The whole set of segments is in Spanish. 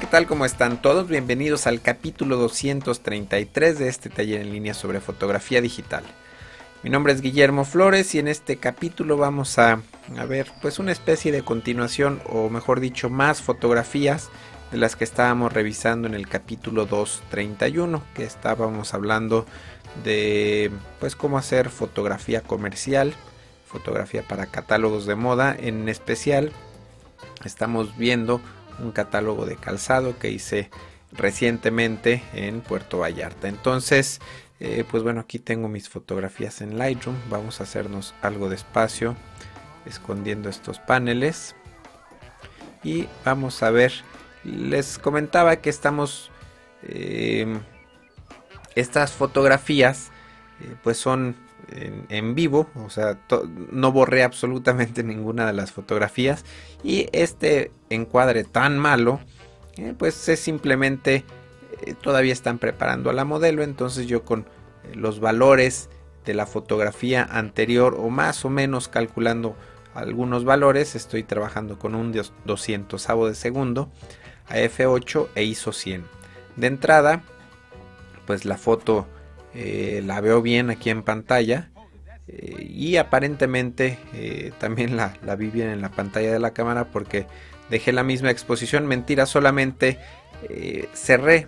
¿qué tal? ¿Cómo están todos? Bienvenidos al capítulo 233 de este taller en línea sobre fotografía digital. Mi nombre es Guillermo Flores y en este capítulo vamos a, a ver pues una especie de continuación o mejor dicho más fotografías de las que estábamos revisando en el capítulo 231 que estábamos hablando de pues cómo hacer fotografía comercial, fotografía para catálogos de moda, en especial estamos viendo un catálogo de calzado que hice recientemente en Puerto Vallarta. Entonces, eh, pues bueno, aquí tengo mis fotografías en Lightroom. Vamos a hacernos algo de espacio escondiendo estos paneles. Y vamos a ver, les comentaba que estamos, eh, estas fotografías, eh, pues son en, vivo, o sea, no borré absolutamente ninguna de las fotografías y este encuadre tan malo, eh, pues es simplemente eh, todavía están preparando a la modelo, entonces yo con eh, los valores de la fotografía anterior o más o menos calculando algunos valores, estoy trabajando con un 200 de segundo a f8 e ISO 100. De entrada, pues la foto eh, la veo bien aquí en pantalla eh, y aparentemente eh, también la, vi bien en la pantalla de la cámara porque dejé la misma exposición. Mentira solamente cerré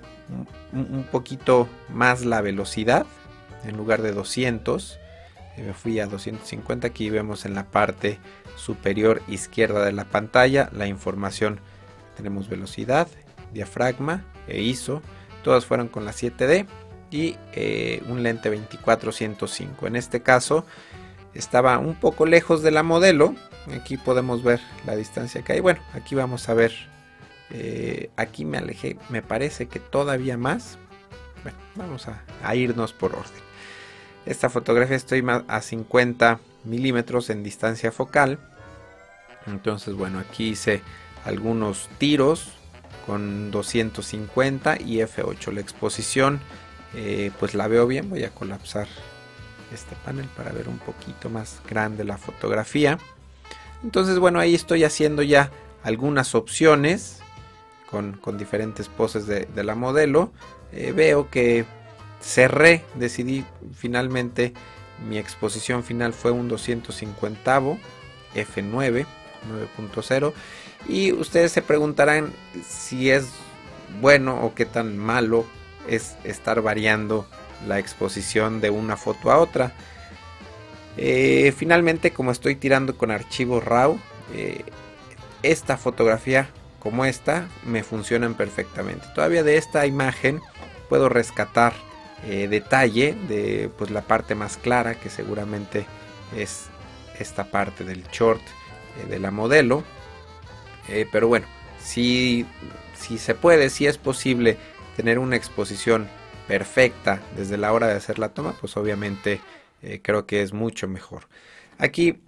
un, poquito más la velocidad en lugar de 200 me fui a 250 aquí vemos en la parte superior izquierda de la pantalla la información. Tenemos velocidad diafragma e ISO todas fueron con la 7D y eh, un lente 24-105. En este caso estaba un poco lejos de la modelo. Aquí podemos ver la distancia que hay. Bueno, aquí vamos a ver. Eh, aquí me alejé, me parece que todavía más. Bueno, vamos a, irnos por orden. Esta fotografía estoy a 50 milímetros en distancia focal. Entonces, bueno, aquí hice algunos tiros con 250 y f8. La exposición eh, pues la veo bien. Voy a colapsar este panel para ver un poquito más grande la fotografía. Entonces, bueno, ahí estoy haciendo ya algunas opciones con, diferentes poses de, la modelo. Eh, veo que cerré, decidí finalmente mi exposición final fue un 250 F9 9.0 y ustedes se preguntarán si es bueno o qué tan malo es estar variando la exposición de una foto a otra. Eh, finalmente, como estoy tirando con archivo RAW, eh, esta fotografía como esta me funcionan perfectamente. Todavía de esta imagen puedo rescatar eh, detalle de pues, la parte más clara que seguramente es esta parte del short de la modelo. pero bueno, si, si se puede, si es posible tener una exposición perfecta desde la hora de hacer la toma, pues obviamente eh, creo que es mucho mejor. Aquí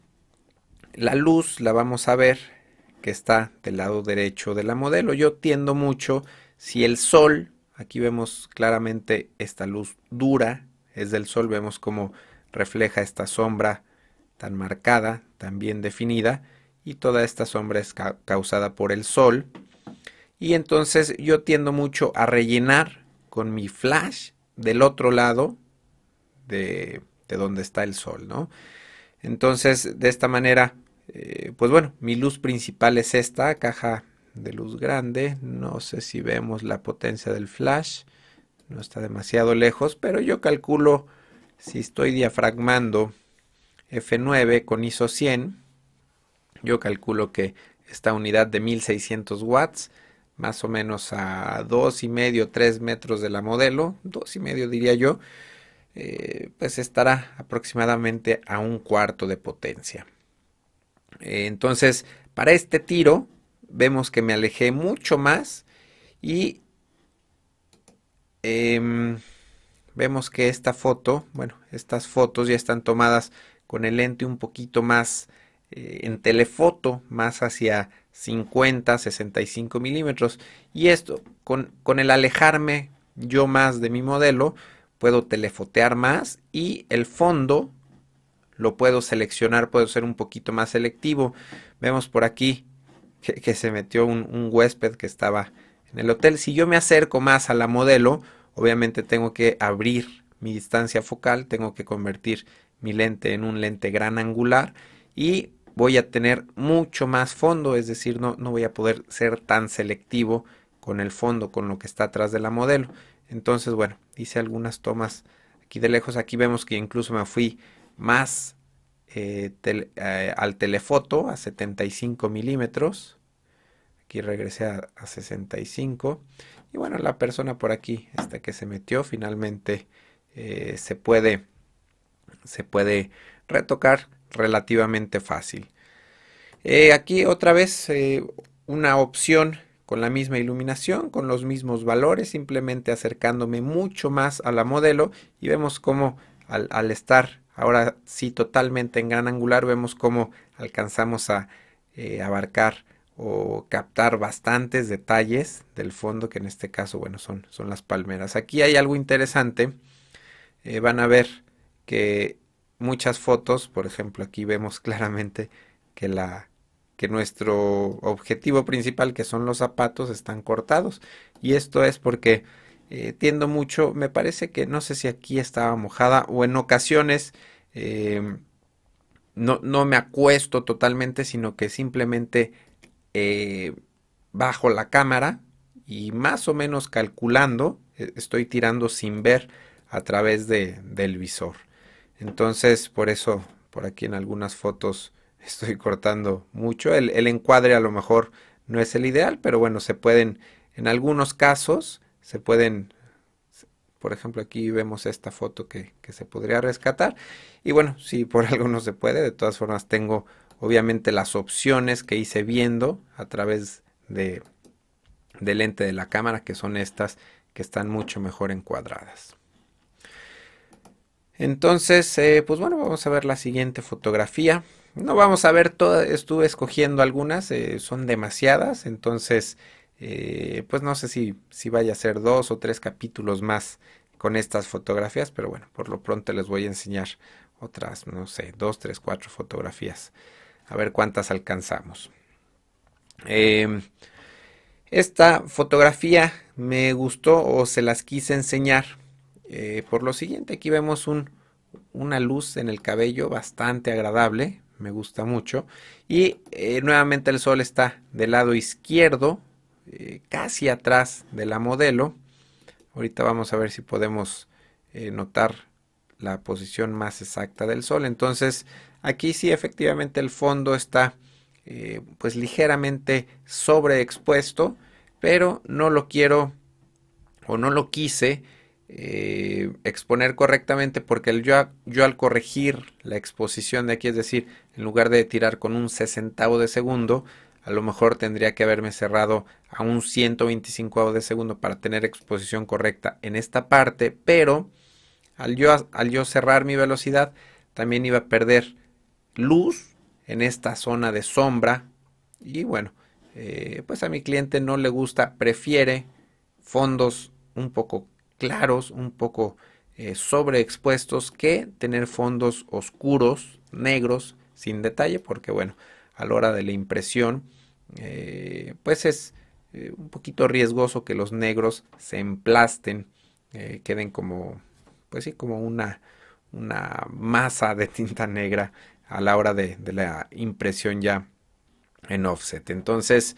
la luz la vamos a ver que está del lado derecho de la modelo. Yo tiendo mucho si el sol, aquí vemos claramente esta luz dura, es del sol, vemos cómo refleja esta sombra tan marcada, tan bien definida, y toda esta sombra es causada por el sol. Y entonces yo tiendo mucho a rellenar con mi flash del otro lado de, donde está el sol, ¿no? Entonces, de esta manera, eh, pues bueno, mi luz principal es esta caja de luz grande. No sé si vemos la potencia del flash. No está demasiado lejos, pero yo calculo si estoy diafragmando F9 con ISO 100, yo calculo que esta unidad de 1600 watts más o menos a dos y medio, tres metros de la modelo, dos y medio diría yo, eh, pues estará aproximadamente a un cuarto de potencia. Eh, entonces, para este tiro, vemos que me alejé mucho más y em, vemos que esta foto, bueno, estas fotos ya están tomadas con el lente un poquito más eh, en telefoto, más hacia 50, 65 milímetros. Y esto, con, con el alejarme yo más de mi modelo, puedo telefotear más y el fondo lo puedo seleccionar, puedo ser un poquito más selectivo. Vemos por aquí que, se metió un, huésped que estaba en el hotel. Si yo me acerco más a la modelo, obviamente tengo que abrir mi distancia focal, tengo que convertir mi lente en un lente gran angular y voy a tener mucho más fondo, es decir, no, no voy a poder ser tan selectivo con el fondo, con lo que está atrás de la modelo. Entonces, bueno, hice algunas tomas aquí de lejos. Aquí vemos que incluso me fui más eh, eh, al telefoto a 75 milímetros. Aquí regresé a, 65. Y bueno, la persona por aquí, esta que se metió, finalmente eh, se puede se puede retocar relativamente fácil. aquí otra vez una opción con la misma iluminación, con los mismos valores, simplemente acercándome mucho más a la modelo y vemos cómo al, estar ahora sí totalmente en gran angular, vemos cómo alcanzamos a eh, abarcar o captar bastantes detalles del fondo, que en este caso, bueno, son, son las palmeras. Aquí hay algo interesante, eh, van a ver que muchas fotos, por ejemplo, aquí vemos claramente que la, que nuestro objetivo principal, que son los zapatos, están cortados. Y esto es porque eh, tiendo mucho, me parece que no sé si aquí estaba mojada o en ocasiones em, no, no, me acuesto totalmente, sino que simplemente eh, bajo la cámara y más o menos calculando, e, estoy tirando sin ver a través de, del visor. Entonces, por eso, por aquí en algunas fotos estoy cortando mucho. El, encuadre a lo mejor no es el ideal, pero bueno, se pueden, en algunos casos, se pueden, por ejemplo, aquí vemos esta foto que, se podría rescatar. Y bueno, si por algo no se puede, de todas formas tengo obviamente las opciones que hice viendo a través de, del lente de la cámara, que son estas que están mucho mejor encuadradas. Entonces, eh, pues bueno, vamos a ver la siguiente fotografía. No vamos a ver todas, estuve escogiendo algunas, eh, son demasiadas, entonces eh, pues no sé si, si vaya a ser dos o tres capítulos más con estas fotografías, pero bueno, por lo pronto les voy a enseñar otras, no sé, dos, tres, cuatro fotografías, a ver cuántas alcanzamos. Em, esta fotografía me gustó o se las quise enseñar eh, por lo siguiente, aquí vemos un, una luz en el cabello bastante agradable, me gusta mucho. Y eh, nuevamente el sol está del lado izquierdo, eh, casi atrás de la modelo. Ahorita vamos a ver si podemos notar la posición más exacta del sol. Entonces aquí sí efectivamente el fondo está pues ligeramente sobreexpuesto, pero no lo quiero o no lo quise eh, exponer correctamente porque yo, yo al corregir la exposición de aquí, es decir, en lugar de tirar con un sesentavo de segundo, a lo mejor tendría que haberme cerrado a un 125 de segundo para tener exposición correcta en esta parte, pero al yo, al yo cerrar mi velocidad también iba a perder luz en esta zona de sombra. Y bueno, eh, pues a mi cliente no le gusta, prefiere fondos un poco claros, un poco eh, sobreexpuestos, que tener fondos oscuros, negros, sin detalle, porque bueno, a la hora de la impresión, eh, pues es eh, un poquito riesgoso que los negros se emplasten, queden como, pues como una, una masa de tinta negra a la hora de, la impresión ya en offset. Entonces,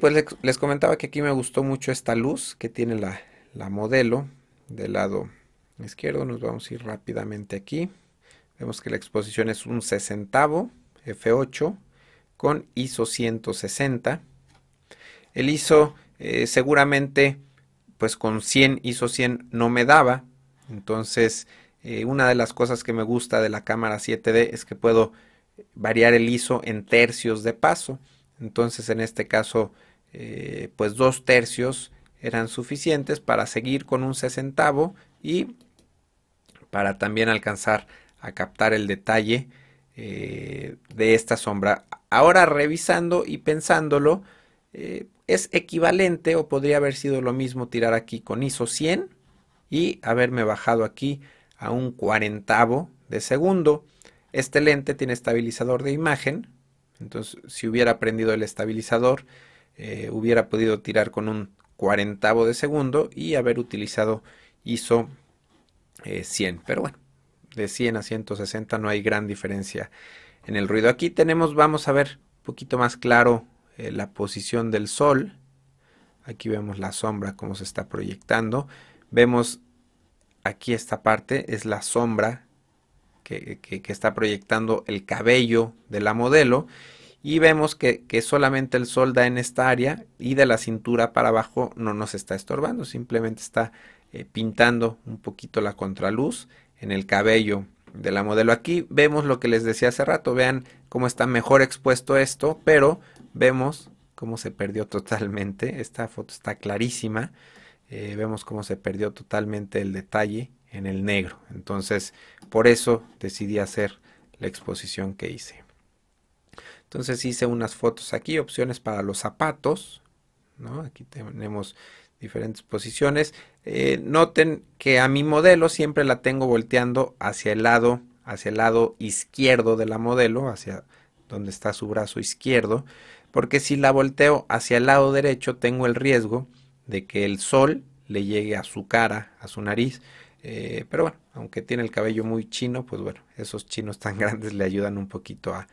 pues les, comentaba que aquí me gustó mucho esta luz que tiene la, la modelo del lado izquierdo. Nos vamos a ir rápidamente aquí. Vemos que la exposición es un sesentavo F8 con ISO 160. El ISO eh, seguramente pues con 100 ISO 100 no me daba. Entonces eh, una de las cosas que me gusta de la cámara 7D es que puedo variar el ISO en tercios de paso. Entonces en este caso eh, pues dos tercios eran suficientes para seguir con un sesentavo y para también alcanzar a captar el detalle eh, de esta sombra. Ahora revisando y pensándolo, eh, es equivalente o podría haber sido lo mismo tirar aquí con ISO 100 y haberme bajado aquí a un cuarentavo de segundo. Este lente tiene estabilizador de imagen, entonces si hubiera prendido el estabilizador, eh, hubiera podido tirar con un cuarentavo de segundo y haber utilizado ISO 100. Pero bueno, de 100 a 160 no hay gran diferencia en el ruido. Aquí tenemos, vamos a ver un poquito más claro la posición del sol. Aquí vemos la sombra, cómo se está proyectando. Vemos aquí esta parte, es la sombra que, está proyectando el cabello de la modelo. Y vemos que, solamente el sol da en esta área y de la cintura para abajo no nos está estorbando, simplemente está eh, pintando un poquito la contraluz en el cabello de la modelo. Aquí vemos lo que les decía hace rato, vean cómo está mejor expuesto esto, pero vemos cómo se perdió totalmente. Esta foto está clarísima. Eh, vemos cómo se perdió totalmente el detalle en el negro. Entonces, por eso decidí hacer la exposición que hice. Entonces hice unas fotos aquí, opciones para los zapatos. Aquí tenemos diferentes posiciones. Eh, noten que a mi modelo siempre la tengo volteando hacia el lado, hacia el lado izquierdo de la modelo, hacia donde está su brazo izquierdo porque si la volteo hacia el lado derecho tengo el riesgo de que el sol le llegue a su cara, a su nariz. Eh, pero bueno, aunque tiene el cabello muy chino, pues bueno, esos chinos tan grandes le ayudan un poquito a,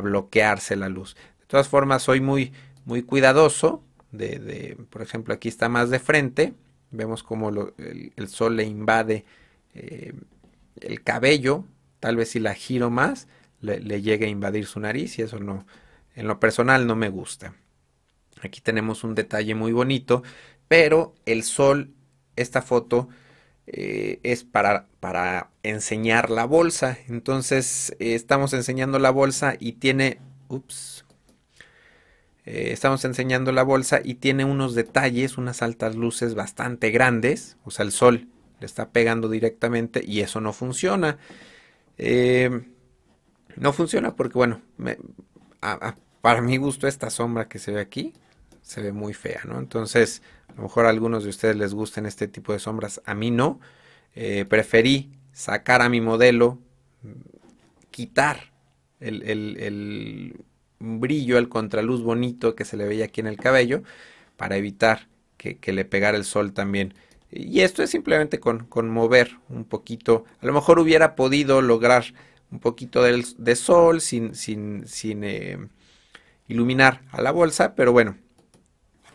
bloquearse la luz. De todas formas, soy muy, muy cuidadoso. De, por ejemplo, aquí está más de frente. Vemos como el, sol le invade eh, el cabello. Tal vez si la giro más, le llegue a invadir su nariz y eso no, en lo personal no me gusta. Aquí tenemos un detalle muy bonito, pero el sol, esta foto eh, es para, para, enseñar la bolsa. Entonces eh, estamos enseñando la bolsa y tiene, ups, eh, estamos enseñando la bolsa y tiene unos detalles, unas altas luces bastante grandes. O sea, el sol le está pegando directamente y eso no funciona. no funciona porque, bueno, para mi gusto esta sombra que se ve aquí se ve muy fea, ¿no? Entonces, a lo mejor a algunos de ustedes les gusten este tipo de sombras, a mí no. Eh, preferí sacar a mi modelo, quitar el, brillo, el contraluz bonito que se le veía aquí en el cabello, para evitar que, le pegara el sol también. Y esto es simplemente con, mover un poquito. A lo mejor hubiera podido lograr un poquito de, sol sin, eh, iluminar a la bolsa, pero bueno,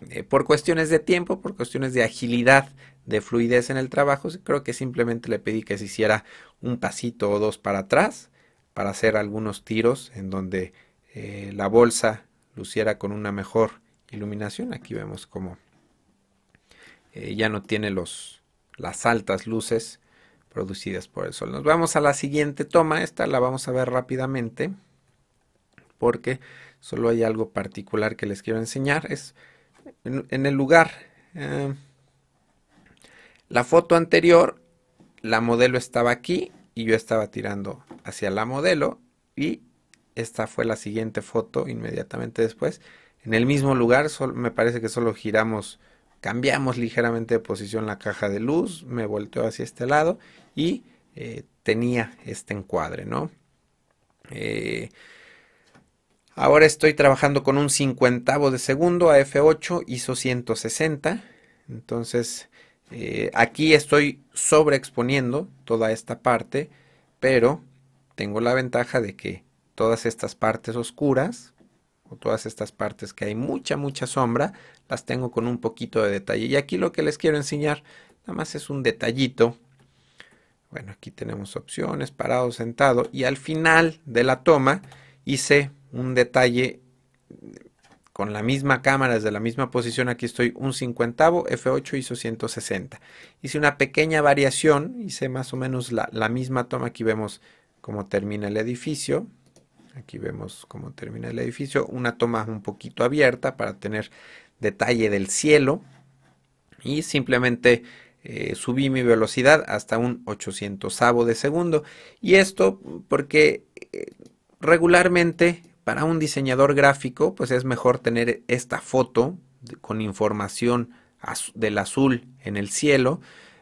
eh, por cuestiones de tiempo, por cuestiones de agilidad, de fluidez en el trabajo, creo que simplemente le pedí que se hiciera un pasito o dos para atrás para hacer algunos tiros en donde eh, la bolsa luciera con una mejor iluminación. Aquí vemos como eh, ya no tiene los, las altas luces producidas por el sol. Nos vamos a la siguiente toma, esta la vamos a ver rápidamente porque Solo hay algo particular que les quiero enseñar. Es en, el lugar. Eh, la foto anterior, la modelo estaba aquí y yo estaba tirando hacia la modelo. Y esta fue la siguiente foto inmediatamente después. En el mismo lugar, me parece que solo giramos, cambiamos ligeramente de posición la caja de luz, me volteó hacia este lado y eh, tenía este encuadre, ¿no? Eh, Ahora estoy trabajando con un cincuentavo de segundo a F8 ISO 160. Entonces eh, aquí estoy sobreexponiendo toda esta parte, pero tengo la ventaja de que todas estas partes oscuras o todas estas partes que hay mucha mucha sombra las tengo con un poquito de detalle. Y aquí lo que les quiero enseñar nada más es un detallito. Bueno, aquí tenemos opciones, parado, sentado y al final de la toma hice un detalle con la misma cámara desde la misma posición, aquí estoy un cincuentavo, F8 hizo 160. Hice una pequeña variación, hice más o menos la, misma toma, aquí vemos cómo termina el edificio, aquí vemos cómo termina el edificio, una toma un poquito abierta para tener detalle del cielo y simplemente eh, subí mi velocidad hasta un 800 de segundo y esto porque eh, regularmente para un diseñador gráfico, pues es mejor tener esta foto con información del azul en el cielo,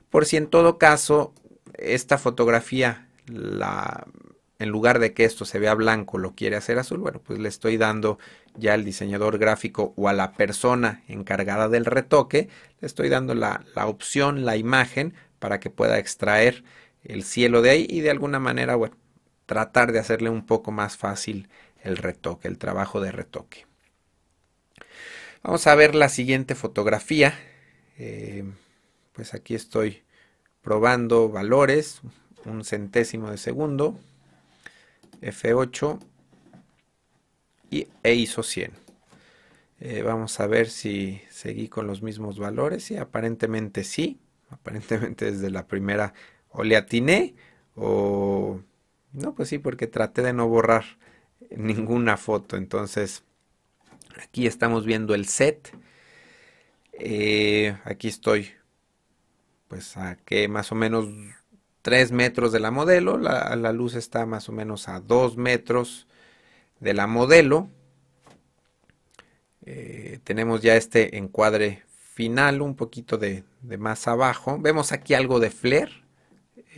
por si en todo caso esta fotografía, en lugar de que esto se vea blanco, lo quiere hacer azul, bueno, pues le estoy dando ya al diseñador gráfico o a la persona encargada del retoque, le estoy dando la, la opción, la imagen, para que pueda extraer el cielo de ahí y de alguna manera, bueno, tratar de hacerle un poco más fácil el retoque, el trabajo de retoque. Vamos a ver la siguiente fotografía. Eh, pues aquí estoy probando valores, un centésimo de segundo, F8 y e ISO 100. Eh, vamos a ver si seguí con los mismos valores y aparentemente sí, aparentemente desde la primera o le atiné o no, pues sí, porque traté de no borrar ninguna foto, entonces Aquí estamos viendo el set. Eh, aquí estoy, pues a que más o menos 3 metros de la modelo. La, luz está más o menos a 2 metros de la modelo. Eh, tenemos ya este encuadre final, un poquito de, más abajo. Vemos aquí algo de flare.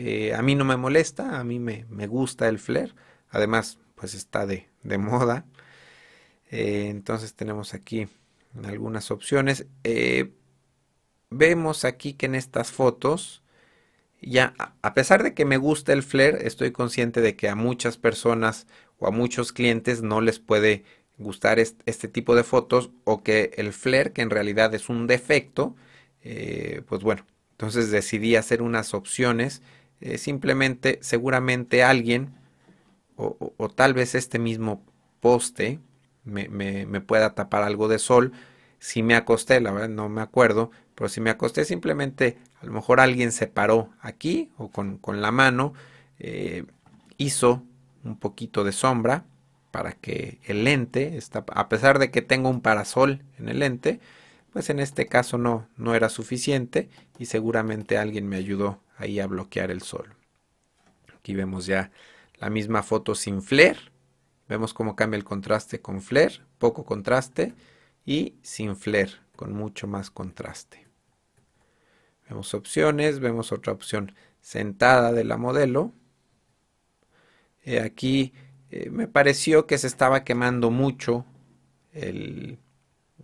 Eh, a mí no me molesta, a mí me, gusta el flare. Además, pues está de, de moda. Eh, entonces tenemos aquí algunas opciones. Eh, vemos aquí que en estas fotos, ya a pesar de que me gusta el flare, estoy consciente de que a muchas personas o a muchos clientes no les puede gustar este, tipo de fotos o que el flare, que en realidad es un defecto, pues bueno, entonces decidí hacer unas opciones. Simplemente, seguramente alguien o, o tal vez este mismo poste me, pueda tapar algo de sol. Si me acosté, la verdad no me acuerdo, pero si me acosté simplemente, a lo mejor alguien se paró aquí o con, la mano, eh, hizo un poquito de sombra para que el lente, está, a pesar de que tengo un parasol en el lente, pues en este caso no, no era suficiente y seguramente alguien me ayudó ahí a bloquear el sol. Aquí vemos ya la misma foto sin flare Vemos cómo cambia el contraste con flare, poco contraste, y sin flare, con mucho más contraste. Vemos opciones, vemos otra opción sentada de la modelo. Eh, aquí eh, me pareció que se estaba quemando mucho el,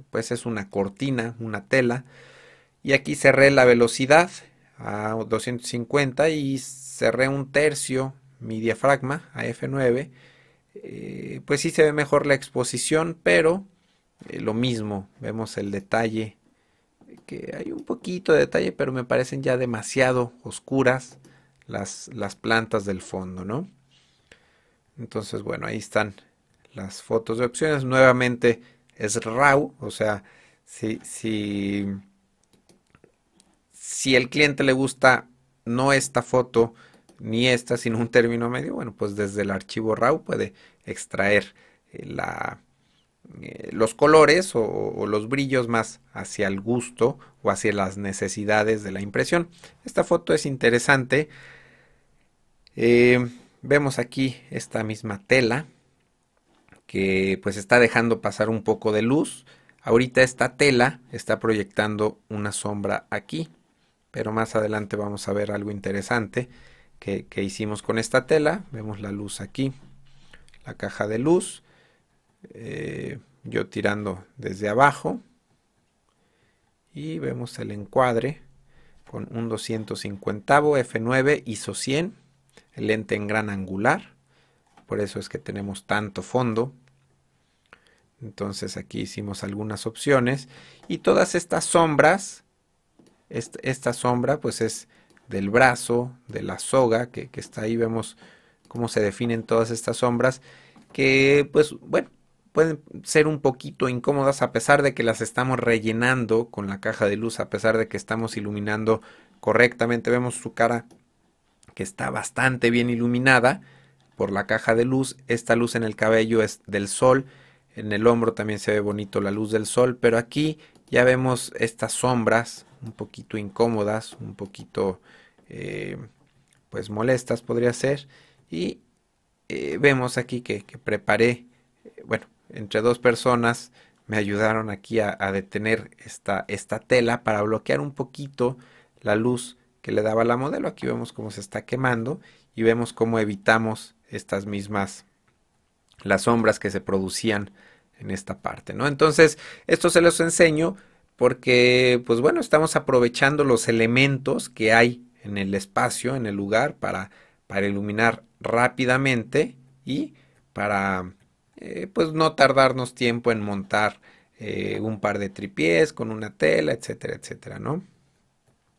pues es una cortina, una tela. Y aquí cerré la velocidad a 250 y cerré un tercio mi diafragma a F9 eh, pues sí se ve mejor la exposición, pero eh, lo mismo, vemos el detalle, que hay un poquito de detalle, pero me parecen ya demasiado oscuras las, las plantas del fondo, ¿no? Entonces, bueno, ahí están las fotos de opciones. Nuevamente es RAW, o sea, si, si, si el cliente le gusta no esta foto, ni esta, sino un término medio, bueno, pues desde el archivo RAW puede extraer eh, eh, los colores o, los brillos más hacia el gusto o hacia las necesidades de la impresión. Esta foto es interesante. Eh, vemos aquí esta misma tela que pues está dejando pasar un poco de luz. Ahorita esta tela está proyectando una sombra aquí, pero más adelante vamos a ver algo interesante que, hicimos con esta tela. Vemos la luz aquí, la caja de luz. Eh, yo tirando desde abajo. Y vemos el encuadre con un 250 f9 ISO 100. El lente en gran angular. Por eso es que tenemos tanto fondo. Entonces aquí hicimos algunas opciones. Y todas estas sombras, esta sombra pues es del brazo, de la soga que, está ahí, vemos cómo se definen todas estas sombras, que pues bueno, pueden ser un poquito incómodas a pesar de que las estamos rellenando con la caja de luz, a pesar de que estamos iluminando correctamente, vemos su cara que está bastante bien iluminada por la caja de luz, esta luz en el cabello es del sol, en el hombro también se ve bonito la luz del sol, pero aquí ya vemos estas sombras un poquito incómodas, un poquito eh, pues molestas podría ser. Y eh, vemos aquí que, preparé, eh, bueno, entre dos personas me ayudaron aquí a, detener esta, esta tela para bloquear un poquito la luz que le daba la modelo. Aquí vemos cómo se está quemando y vemos cómo evitamos estas mismas, las sombras que se producían en esta parte, ¿no? Entonces, esto se los enseño porque, pues bueno, estamos aprovechando los elementos que hay en el espacio, en el lugar, para, para iluminar rápidamente y para, eh, pues no tardarnos tiempo en montar eh, un par de tripiés con una tela, etcétera, etcétera, ¿no?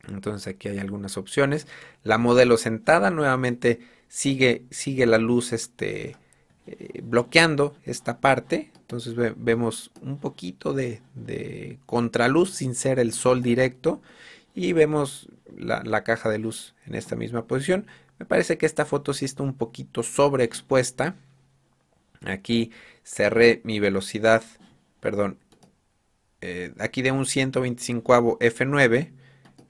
Entonces aquí hay algunas opciones. La modelo sentada nuevamente sigue, sigue la luz este, eh, bloqueando esta parte. Entonces vemos un poquito de, contraluz sin ser el sol directo. Y vemos la, caja de luz en esta misma posición. Me parece que esta foto sí está un poquito sobreexpuesta. Aquí cerré mi velocidad, perdón, eh, aquí de un 125 F9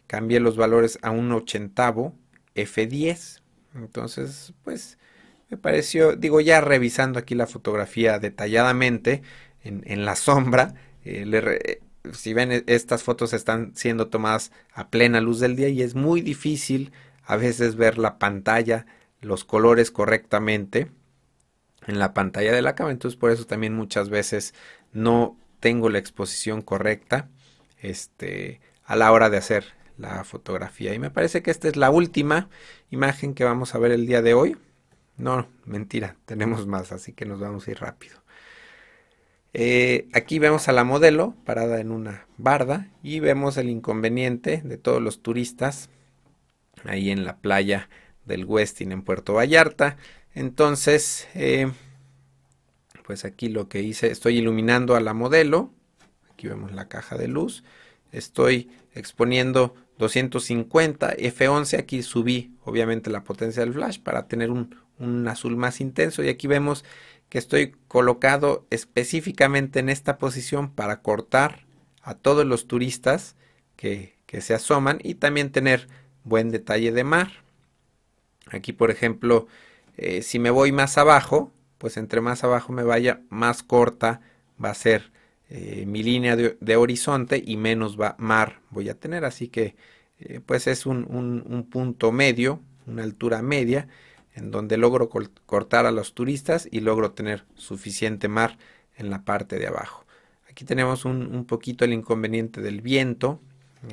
cambié los valores a un 80 F10. Entonces, pues me pareció, digo, ya revisando aquí la fotografía detalladamente en, la sombra, eh, si ven, e, estas fotos están siendo tomadas a plena luz del día y es muy difícil a veces ver la pantalla, los colores correctamente en la pantalla de la cámara. Entonces, por eso también muchas veces no tengo la exposición correcta este, a la hora de hacer la fotografía. Y me parece que esta es la última imagen que vamos a ver el día de hoy. No, mentira, tenemos más, así que nos vamos a ir rápido. Eh, aquí vemos a la modelo parada en una barda y vemos el inconveniente de todos los turistas ahí en la playa del Westin en Puerto Vallarta. Entonces, eh, pues aquí lo que hice, estoy iluminando a la modelo. Aquí vemos la caja de luz. Estoy exponiendo 250 F11 aquí subí obviamente la potencia del flash para tener un, azul más intenso. Y aquí vemos que estoy colocado específicamente en esta posición para cortar a todos los turistas que, se asoman y también tener buen detalle de mar. Aquí por ejemplo eh, si me voy más abajo pues entre más abajo me vaya más corta va a ser eh, mi línea de, horizonte y menos va, mar voy a tener. Así que eh, pues es un, punto medio, una altura media, en donde logro cortar a los turistas y logro tener suficiente mar en la parte de abajo. Aquí tenemos un, poquito el inconveniente del viento.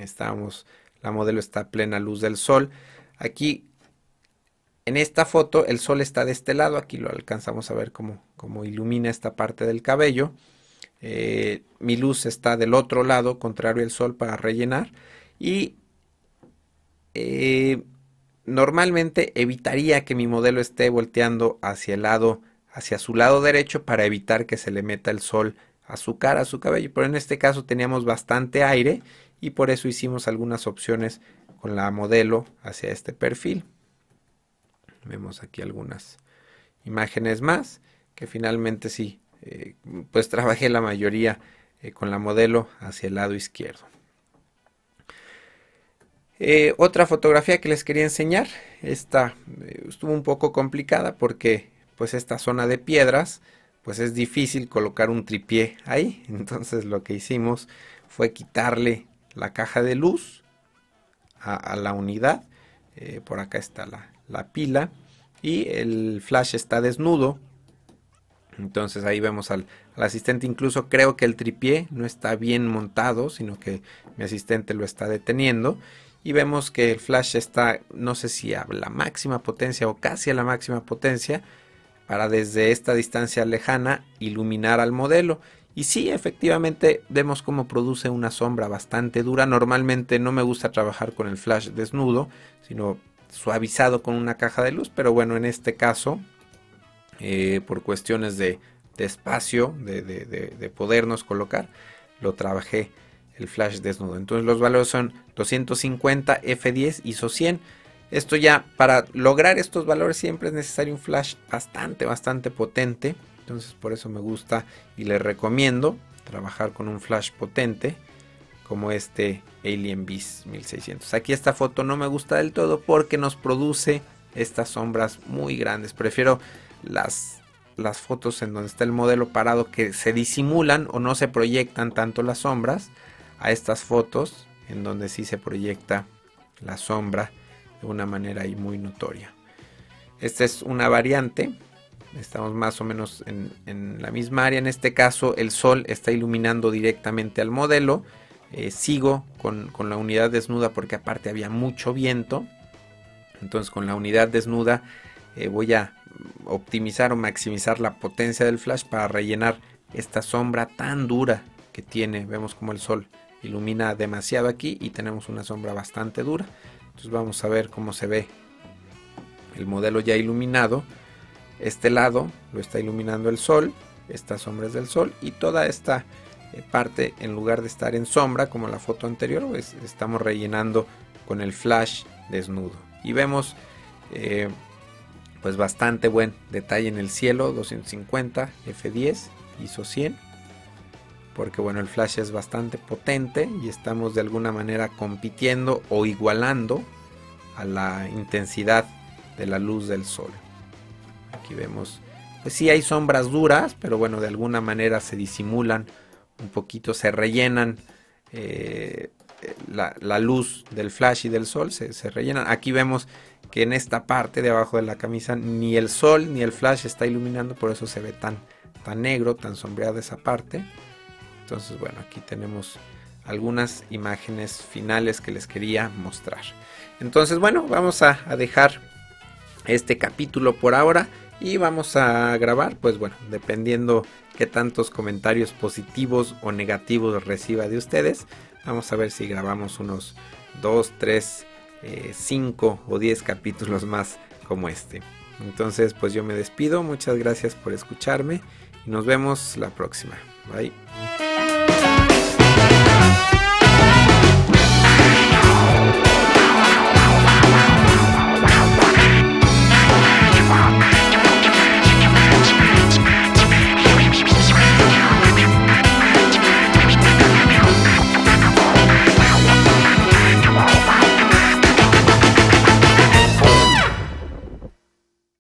Estamos, la modelo está a plena luz del sol. Aquí en esta foto el sol está de este lado, aquí lo alcanzamos a ver cómo, cómo ilumina esta parte del cabello. Eh, mi luz está del otro lado, contrario al sol, para rellenar. Y eh, normalmente evitaría que mi modelo esté volteando hacia el lado, hacia su lado derecho, para evitar que se le meta el sol a su cara, a su cabello. Pero en este caso teníamos bastante aire y por eso hicimos algunas opciones con la modelo hacia este perfil. Vemos aquí algunas imágenes más que finalmente sí eh, pues trabajé la mayoría eh, con la modelo hacia el lado izquierdo. Eh, otra fotografía que les quería enseñar, esta estuvo un poco complicada porque pues esta zona de piedras pues es difícil colocar un tripié ahí, entonces lo que hicimos fue quitarle la caja de luz a, la unidad, por acá está la, la pila y el flash está desnudo. Entonces ahí vemos al, asistente, incluso creo que el tripié no está bien montado, sino que mi asistente lo está deteniendo. Y vemos que el flash está, no sé si a la máxima potencia o casi a la máxima potencia, para desde esta distancia lejana iluminar al modelo. Y sí, efectivamente vemos cómo produce una sombra bastante dura. Normalmente no me gusta trabajar con el flash desnudo, sino suavizado con una caja de luz, pero bueno, en este caso eh, por cuestiones de, espacio, de, podernos colocar, lo trabajé el flash desnudo. Entonces los valores son 250, F10, ISO 100. Esto ya, para lograr estos valores siempre es necesario un flash bastante, bastante potente. Entonces por eso me gusta y les recomiendo trabajar con un flash potente como este Alien Beast 1600. Aquí esta foto no me gusta del todo porque nos produce estas sombras muy grandes. Prefiero las, las fotos en donde está el modelo parado que se disimulan o no se proyectan tanto las sombras a estas fotos en donde sí se proyecta la sombra de una manera muy notoria. Esta es una variante estamos más o menos en, la misma área. En este caso el sol está iluminando directamente al modelo. Eh, sigo con, la unidad desnuda porque aparte había mucho viento. Entonces con la unidad desnuda eh, voy a optimizar o maximizar la potencia del flash para rellenar esta sombra tan dura que tiene. Vemos como el sol ilumina demasiado aquí y tenemos una sombra bastante dura. Entonces vamos a ver cómo se ve el modelo ya iluminado. Este lado lo está iluminando el sol, estas sombras del sol y toda esta eh, parte en lugar de estar en sombra como la foto anterior, pues estamos rellenando con el flash desnudo. Y vemos eh, pues bastante buen detalle en el cielo, 250 F10 ISO 100 porque bueno el flash es bastante potente y estamos de alguna manera compitiendo o igualando a la intensidad de la luz del sol. Aquí vemos, pues sí hay sombras duras, pero bueno, de alguna manera se disimulan un poquito, se rellenan eh, la, luz del flash y del sol, se, se, rellenan. Aquí vemos que en esta parte de abajo de la camisa ni el sol ni el flash está iluminando, por eso se ve tan, tan negro, tan sombreada esa parte. Entonces, bueno, aquí tenemos algunas imágenes finales que les quería mostrar. Entonces, bueno, vamos a, dejar este capítulo por ahora y vamos a grabar, pues bueno, dependiendo qué tantos comentarios positivos o negativos reciba de ustedes, vamos a ver si grabamos unos 2, 3, 5 o 10 capítulos más como este. Entonces, pues yo me despido, muchas gracias por escucharme y nos vemos la próxima. Bye.